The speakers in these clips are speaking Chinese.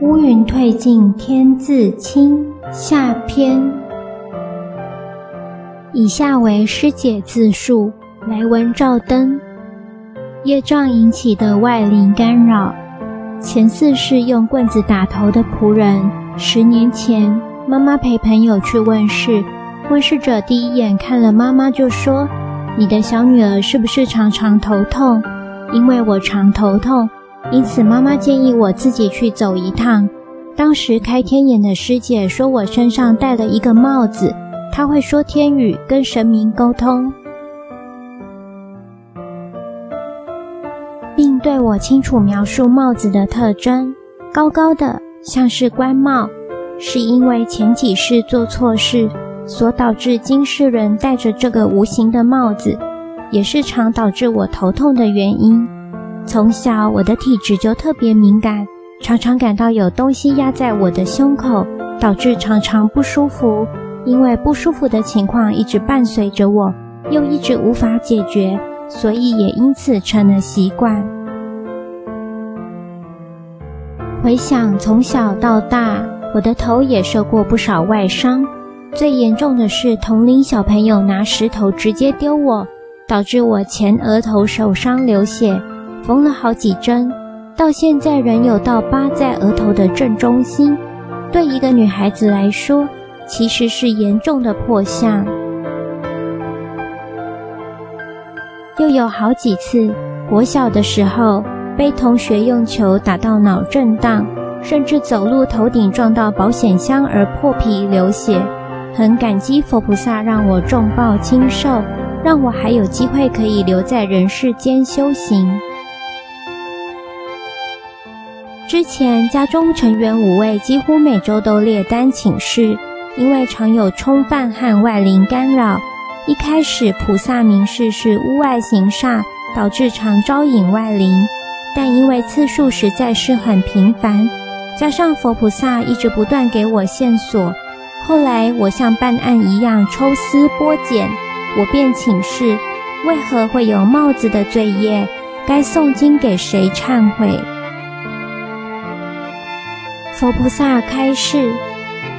乌云退尽，天自清。下篇。以下为师姐自述：来文照灯。业障引起的外灵干扰。前四世用棍子打头的仆人。十年前，妈妈陪朋友去问事，问事者第一眼看了妈妈就说：“你的小女儿是不是常常头痛？因为我常头痛，因此妈妈建议我自己去走一趟。”当时开天眼的师姐说我身上戴了一个帽子，她会说天语，跟神明沟通。并对我清楚描述帽子的特征：高高的，像是官帽，是因为前几世做错事所导致今世人戴着这个无形的帽子，也是常导致我头痛的原因。从小我的体质就特别敏感，常常感到有东西压在我的胸口，导致常常不舒服。因为不舒服的情况一直伴随着我，又一直无法解决。所以也因此成了习惯。回想从小到大，我的头也受过不少外伤，最严重的是同龄小朋友拿石头直接丢我，导致我前额头受伤流血，缝了好几针，到现在仍有道疤在额头的正中心。对一个女孩子来说，其实是严重的破相。又有好几次，国小的时候被同学用球打到脑震荡，甚至走路头顶撞到保险箱而破皮流血。很感激佛菩萨让我重报轻受，让我还有机会可以留在人世间修行。之前家中成员五位几乎每周都列单请示，因为常有冲犯和外灵干扰。一开始，菩萨明示是屋外行煞，导致常招引外灵。但因为次数实在是很频繁，加上佛菩萨一直不断给我线索，后来我像办案一样抽丝剥茧，我便请示：为何会有帽子的罪业？该诵经给谁忏悔？佛菩萨开示：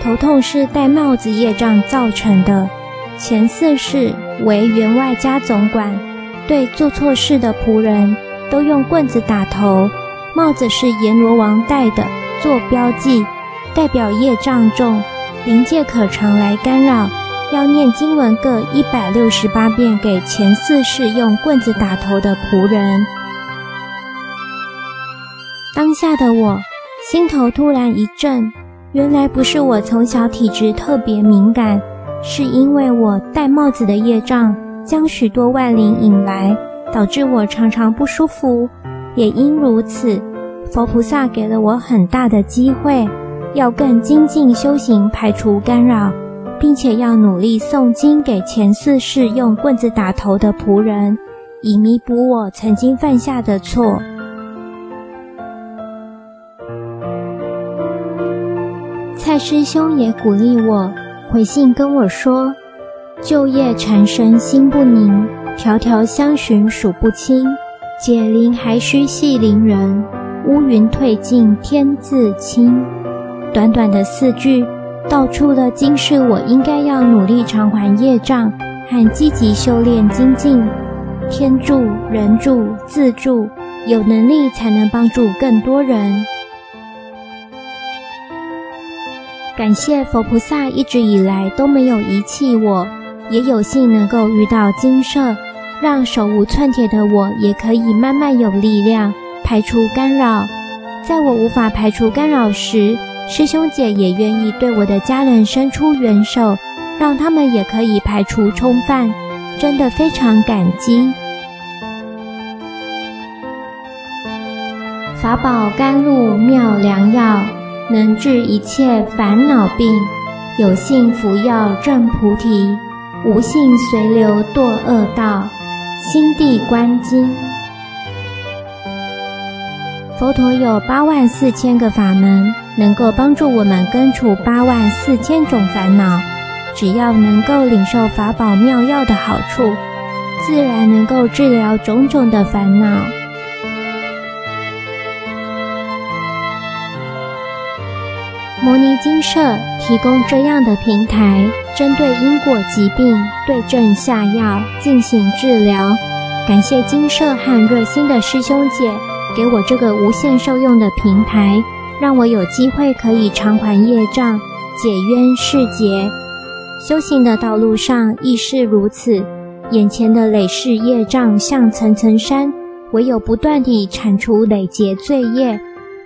头痛是戴帽子业障造成的。前四世为员外家总管，对做错事的仆人都用棍子打头。帽子是阎罗王戴的，做标记，代表业障重，灵界可常来干扰。要念经文各一百六十八遍给前四世用棍子打头的仆人。当下的我心头突然一震，原来不是我从小体质特别敏感。是因为我戴帽子的业障，将许多外灵引来，导致我常常不舒服。也因如此，佛菩萨给了我很大的机会，要更精进修行，排除干扰，并且要努力诵经给前四世用棍子打头的仆人，以弥补我曾经犯下的错。蔡师兄也鼓励我。回信跟我说：“旧业缠身心不宁，条条相寻数不清。解铃还须系铃人，乌云退尽天自清。”短短的四句，道出了今世我应该要努力偿还业障和积极修炼精进。天助人助自助，有能力才能帮助更多人。感谢佛菩萨一直以来都没有遗弃我，也有幸能够遇到精舍，让手无寸铁的我也可以慢慢有力量排除干扰。在我无法排除干扰时，师兄姐也愿意对我的家人伸出援手，让他们也可以排除冲犯，真的非常感激。法宝甘露妙良药。能治一切烦恼病，有幸服药证菩提，无幸随流堕恶道。心地观经，佛陀有八万四千个法门，能够帮助我们根除八万四千种烦恼。只要能够领受法宝妙药的好处，自然能够治疗种种的烦恼。摩尼精舍提供这样的平台，针对因果疾病对症下药进行治疗。感谢精舍和热心的师兄姐给我这个无限受用的平台，让我有机会可以偿还业障、解冤释结。修行的道路上亦是如此，眼前的累世业障像层层山，唯有不断地铲除累劫罪业。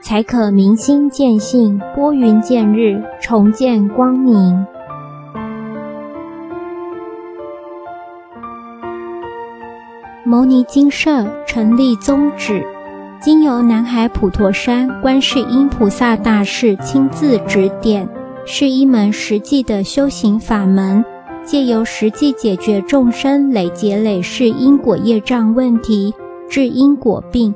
才可明心见性，拨云见日，重见光明。牟尼精舍成立宗旨，经由南海普陀山观世音菩萨大士亲自指点，是一门实际的修行法门，借由实际解决众生累劫累世因果业障问题，治因果病。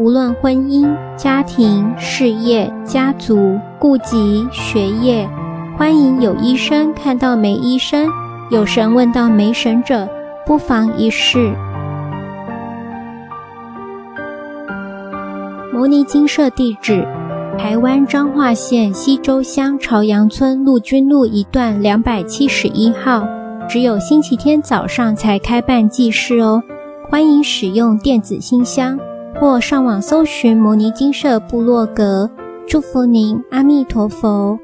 无论婚姻、家庭、事业、家族、顾及、学业，欢迎有医生看到没医生，有神问到没神者，不妨一试。牟尼精舍地址：台湾彰化县溪州乡朝阳村陆军路一段两百七十一号，只有星期天早上才开办祭事哦，欢迎使用电子信箱。或上网搜寻摩尼金舍部落格，祝福您，阿弥陀佛。